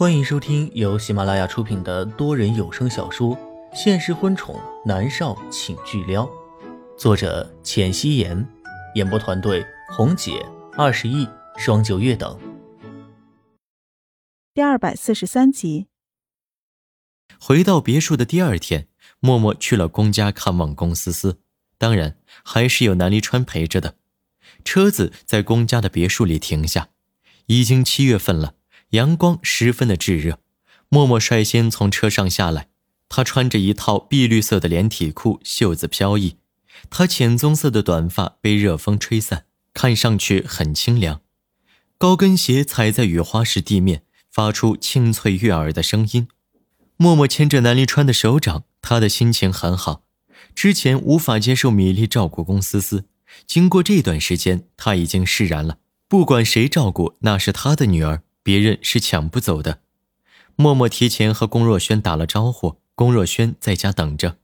欢迎收听由喜马拉雅出品的多人有声小说《现实婚宠男少请巨撩》，作者：浅汐颜，演播团队：红姐、二十亿、双九月等。第二百四十三集。回到别墅的第二天，默默去了公家看望龚思思，当然还是有南离川陪着的。车子在龚家的别墅里停下，已经七月份了。阳光十分的炙热，默默率先从车上下来。他穿着一套碧绿色的连体裤，袖子飘逸。他浅棕色的短发被热风吹散，看上去很清凉。高跟鞋踩在雨花石地面，发出清脆悦耳的声音。默默牵着南离川的手掌，他的心情很好。之前无法接受米粒照顾龚思思，经过这段时间，他已经释然了。不管谁照顾，那是他的女儿。别人是抢不走的。默默提前和龚若轩打了招呼，龚若轩在家等着。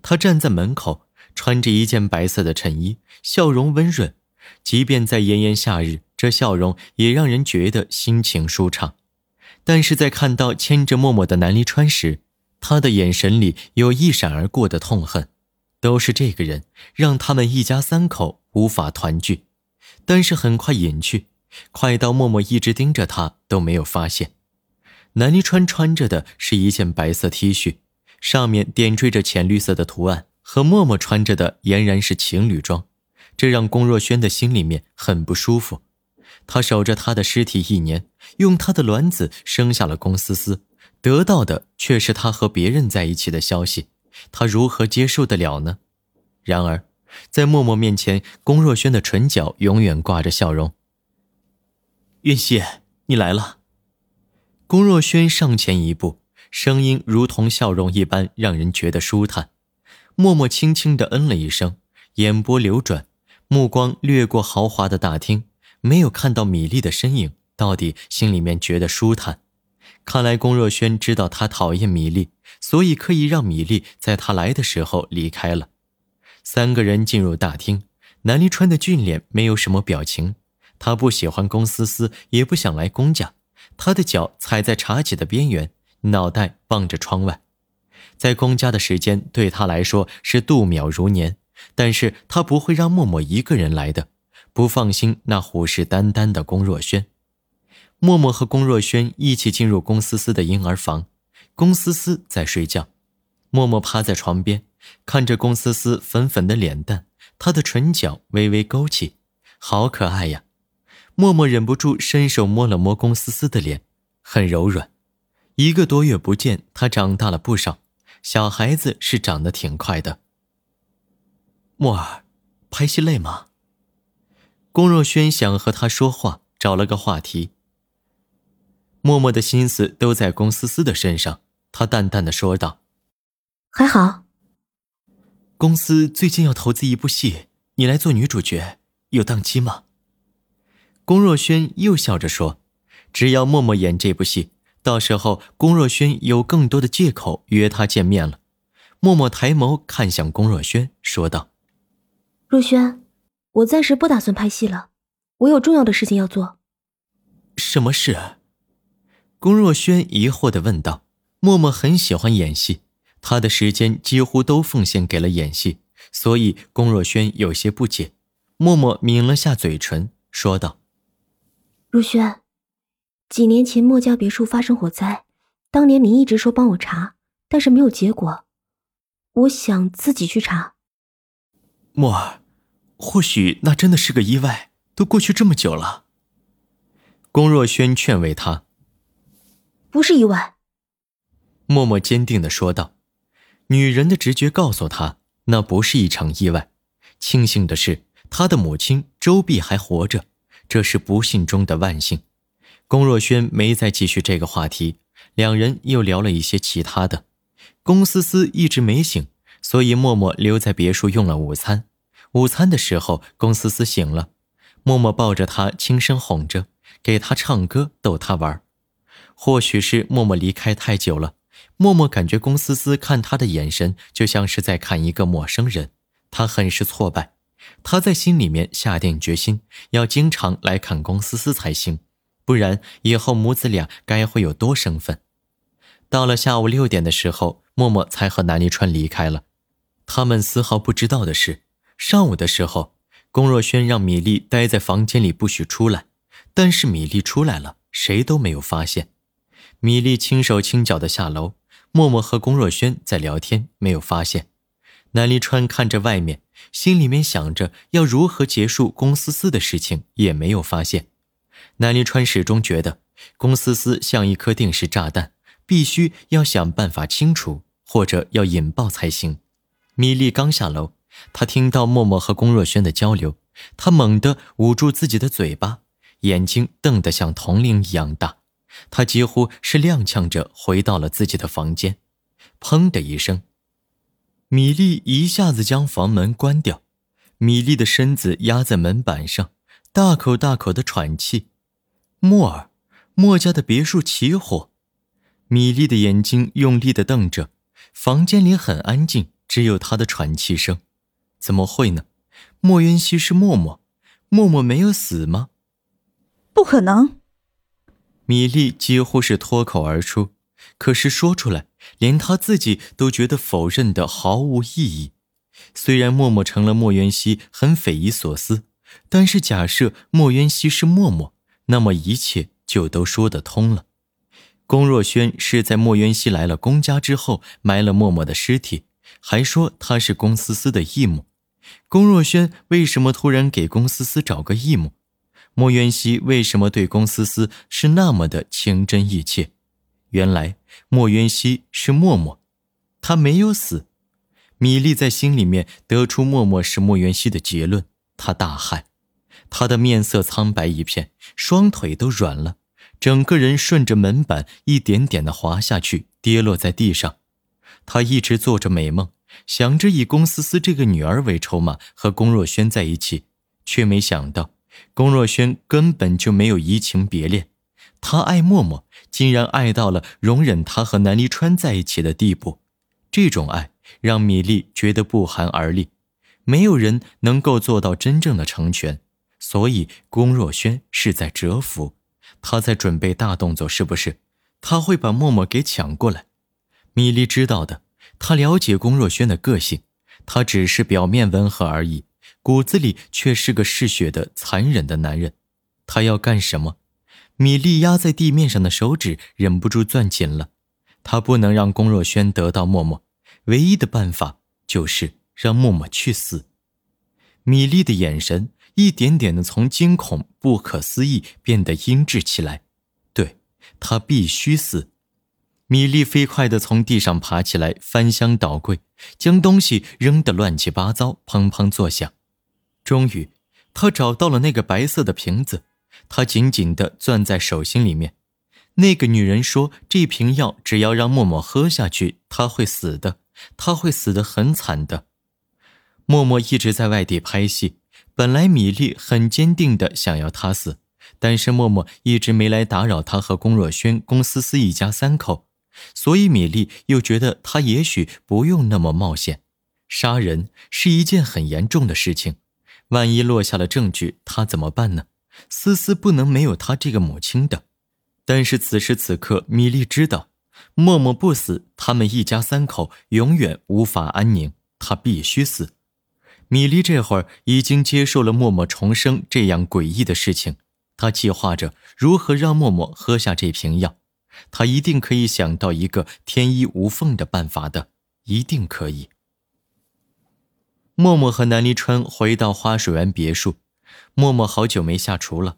他站在门口，穿着一件白色的衬衣，笑容温润。即便在炎炎夏日，这笑容也让人觉得心情舒畅。但是在看到牵着默默的南离川时，他的眼神里有一闪而过的痛恨。都是这个人让他们一家三口无法团聚，但是很快隐去。快到默默一直盯着他都没有发现，南离川穿着的是一件白色 T 恤，上面点缀着浅绿色的图案，和默默穿着的俨然是情侣装，这让龚若轩的心里面很不舒服。他守着他的尸体一年，用他的卵子生下了龚思思，得到的却是他和别人在一起的消息，他如何接受得了呢？然而，在默默面前，龚若轩的唇角永远挂着笑容。云溪，你来了。龚若轩上前一步，声音如同笑容一般，让人觉得舒坦。默默轻轻的嗯了一声，眼波流转，目光掠过豪华的大厅，没有看到米粒的身影，到底心里面觉得舒坦。看来龚若轩知道他讨厌米粒，所以刻意让米粒在他来的时候离开了。三个人进入大厅，南离川的俊脸没有什么表情。他不喜欢龚思思，也不想来龚家。他的脚踩在茶几的边缘，脑袋望着窗外。在龚家的时间对他来说是度秒如年，但是他不会让默默一个人来的，不放心那虎视眈眈的龚若轩。默默和龚若轩一起进入龚思思的婴儿房，龚思思在睡觉，默默趴在床边，看着龚思思粉粉的脸蛋，她的唇角微微勾起，好可爱呀。默默忍不住伸手摸了摸龚思思的脸，很柔软。一个多月不见，她长大了不少。小孩子是长得挺快的。默儿，拍戏累吗？龚若轩想和他说话，找了个话题。默默的心思都在龚思思的身上，他淡淡的说道：“还好。”公司最近要投资一部戏，你来做女主角，有档期吗？龚若轩又笑着说：“只要默默演这部戏，到时候龚若轩有更多的借口约他见面了。”默默抬眸看向龚若轩，说道：“若轩，我暂时不打算拍戏了，我有重要的事情要做。”“什么事？”龚若轩疑惑的问道。默默很喜欢演戏，他的时间几乎都奉献给了演戏，所以龚若轩有些不解。默默抿了下嘴唇，说道。如轩，几年前莫家别墅发生火灾，当年您一直说帮我查，但是没有结果。我想自己去查。墨儿，或许那真的是个意外，都过去这么久了。龚若轩劝慰他：“不是意外。”默默坚定的说道。女人的直觉告诉她，那不是一场意外。庆幸的是，她的母亲周碧还活着。这是不幸中的万幸。龚若轩没再继续这个话题，两人又聊了一些其他的。龚思思一直没醒，所以默默留在别墅用了午餐。午餐的时候，龚思思醒了，默默抱着她轻声哄着，给她唱歌逗她玩。或许是默默离开太久了，默默感觉龚思思看他的眼神就像是在看一个陌生人，他很是挫败。他在心里面下定决心，要经常来看龚思思才行。不然以后母子俩该会有多生分。到了下午六点的时候，默默才和南离川离开了。他们丝毫不知道的是，上午的时候，龚若轩让米粒待在房间里不许出来，但是米粒出来了，谁都没有发现。米粒轻手轻脚的下楼，默默和龚若轩在聊天，没有发现。南离川看着外面，心里面想着要如何结束龚思思的事情，也没有发现。南离川始终觉得龚思思像一颗定时炸弹。必须要想办法清除，或者要引爆才行。米粒刚下楼，她听到默默和龚若轩的交流，她猛地捂住自己的嘴巴，眼睛瞪得像铜铃一样大。他几乎是踉跄着回到了自己的房间。砰的一声，米粒一下子将房门关掉，米粒的身子压在门板上，大口大口的喘气。莫儿，莫家的别墅起火。米粒的眼睛用力的瞪着，房间里很安静，只有她的喘气声。怎么会呢？莫渊熙是默默，默默没有死吗？不可能！米粒几乎是脱口而出，可是说出来，连她自己都觉得否认的毫无意义。虽然默默成了莫渊熙很匪夷所思，但是假设莫渊熙是默默，那么一切就都说得通了。龚若轩是在莫渊熙来了龚家之后埋了默默的尸体，还说他是龚思思的义母。龚若轩为什么突然给龚思思找个义母？莫渊熙为什么对龚思思是那么的情真意切？原来莫渊熙是默默，他没有死。米粒在心里面得出默默是莫渊熙的结论，他大骇，他的面色苍白一片，双腿都软了。整个人顺着门板一点点的滑下去，跌落在地上。他一直做着美梦，想着以龚思思这个女儿为筹码和龚若轩在一起，却没想到龚若轩根本就没有移情别恋。他爱默默，竟然爱到了容忍他和南离川在一起的地步。这种爱让米粒觉得不寒而栗。没有人能够做到真正的成全，所以龚若轩是在蛰伏。他在准备大动作，是不是？他会把默默给抢过来。米粒知道的，他了解龚若轩的个性，他只是表面温和而已，骨子里却是个嗜血的、残忍的男人。他要干什么？米莉压在地面上的手指忍不住攥紧了。他不能让龚若轩得到默默，唯一的办法就是让默默去死。米莉的眼神。一点点的从惊恐、不可思议变得阴鸷起来，对他必须死。米粒飞快地从地上爬起来，翻箱倒柜，将东西扔得乱七八糟，砰砰作响。终于，他找到了那个白色的瓶子，他紧紧地攥在手心里面。那个女人说：“这瓶药只要让默默喝下去，他会死的，他会死得很惨的。”默默一直在外地拍戏。本来米粒很坚定的想要他死，但是默默一直没来打扰他和龚若轩、龚思思一家三口，所以米粒又觉得他也许不用那么冒险。杀人是一件很严重的事情，万一落下了证据，他怎么办呢？思思不能没有他这个母亲的。但是此时此刻，米粒知道，默默不死，他们一家三口永远无法安宁，他必须死。米莉这会儿已经接受了默默重生这样诡异的事情，她计划着如何让默默喝下这瓶药。她一定可以想到一个天衣无缝的办法的，一定可以。默默和南离川回到花水湾别墅，默默好久没下厨了。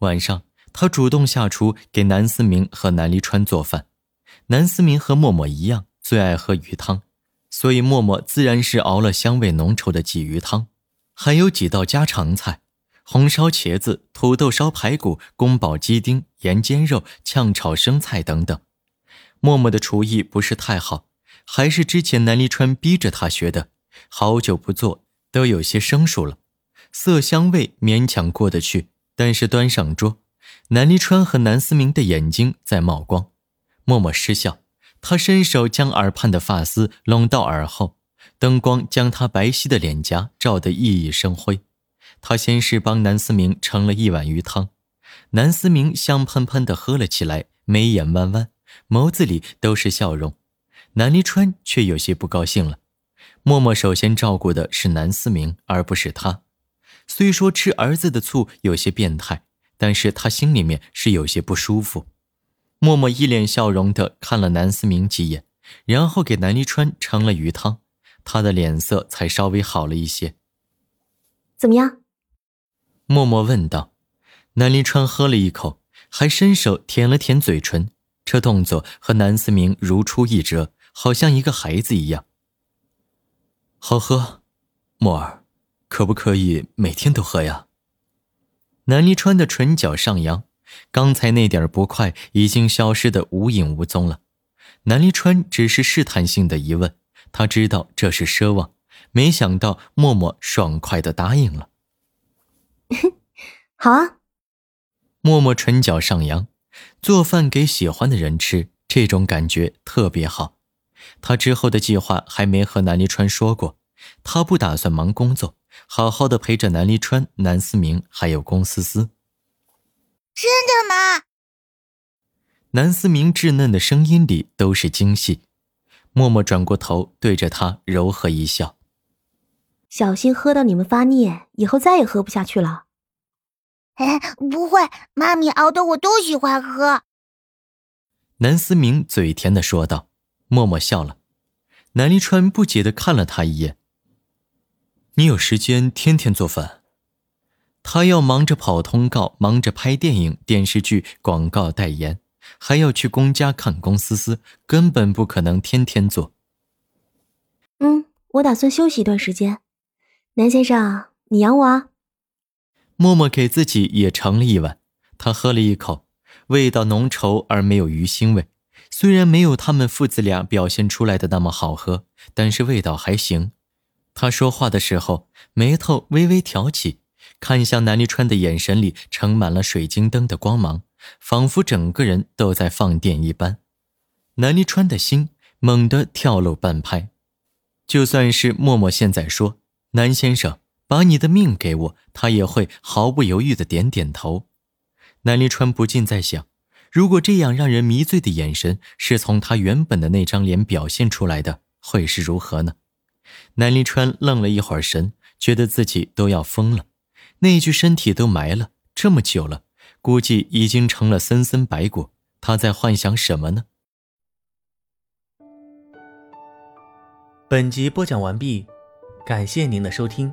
晚上，他主动下厨给南思明和南离川做饭。南思明和默默一样，最爱喝鱼汤。所以默默自然是熬了香味浓稠的鲫鱼汤，还有几道家常菜：红烧茄子、土豆烧排骨、宫保鸡丁、盐煎肉、炝炒生菜等等。默默的厨艺不是太好，还是之前南离川逼着他学的，好久不做都有些生疏了，色香味勉强过得去。但是端上桌，南离川和南思明的眼睛在冒光，默默失笑。他伸手将耳畔的发丝拢到耳后，灯光将他白皙的脸颊照得熠熠生辉。他先是帮南思明盛了一碗鱼汤，南思明香喷喷的喝了起来，眉眼弯弯，眸子里都是笑容。南离川却有些不高兴了。默默首先照顾的是南思明，而不是他。虽说吃儿子的醋有些变态，但是他心里面是有些不舒服。默默一脸笑容的看了南思明几眼，然后给南离川盛了鱼汤，他的脸色才稍微好了一些。怎么样？默默问道。南离川喝了一口，还伸手舔了舔嘴唇，这动作和南思明如出一辙，好像一个孩子一样。好喝，默儿，可不可以每天都喝呀？南离川的唇角上扬，刚才那点不快已经消失的无影无踪了。南离川只是试探性的疑问，他知道这是奢望，没想到默默爽快的答应了。好啊。默默唇角上扬，做饭给喜欢的人吃，这种感觉特别好。他之后的计划还没和南离川说过，他不打算忙工作，好好的陪着南离川、南思明还有龚思思。真的吗？南思明稚嫩的声音里都是惊喜。默默转过头，对着他柔和一笑：“小心喝到你们发腻，以后再也喝不下去了。”哎，不会，妈咪熬的我都喜欢喝。南思明嘴甜的说道。默默笑了。南离川不解的看了他一眼。你有时间天天做饭？他要忙着跑通告，忙着拍电影、电视剧、广告代言，还要去公家看公思思，根本不可能天天做。嗯，我打算休息一段时间。南先生，你养我啊。默默给自己也盛了一碗，他喝了一口，味道浓稠而没有鱼腥味。虽然没有他们父子俩表现出来的那么好喝，但是味道还行。他说话的时候，眉头微微挑起，看向南离川的眼神里盛满了水晶灯的光芒，仿佛整个人都在放电一般。南离川的心猛地跳漏半拍。就算是默默现在说：“南先生。”把你的命给我，他也会毫不犹豫的点点头。南离川不禁在想，如果这样让人迷醉的眼神是从他原本的那张脸表现出来的，会是如何呢？南离川愣了一会儿神，觉得自己都要疯了。那具身体都埋了这么久了，估计已经成了森森白骨。他在幻想什么呢？本集播讲完毕，感谢您的收听。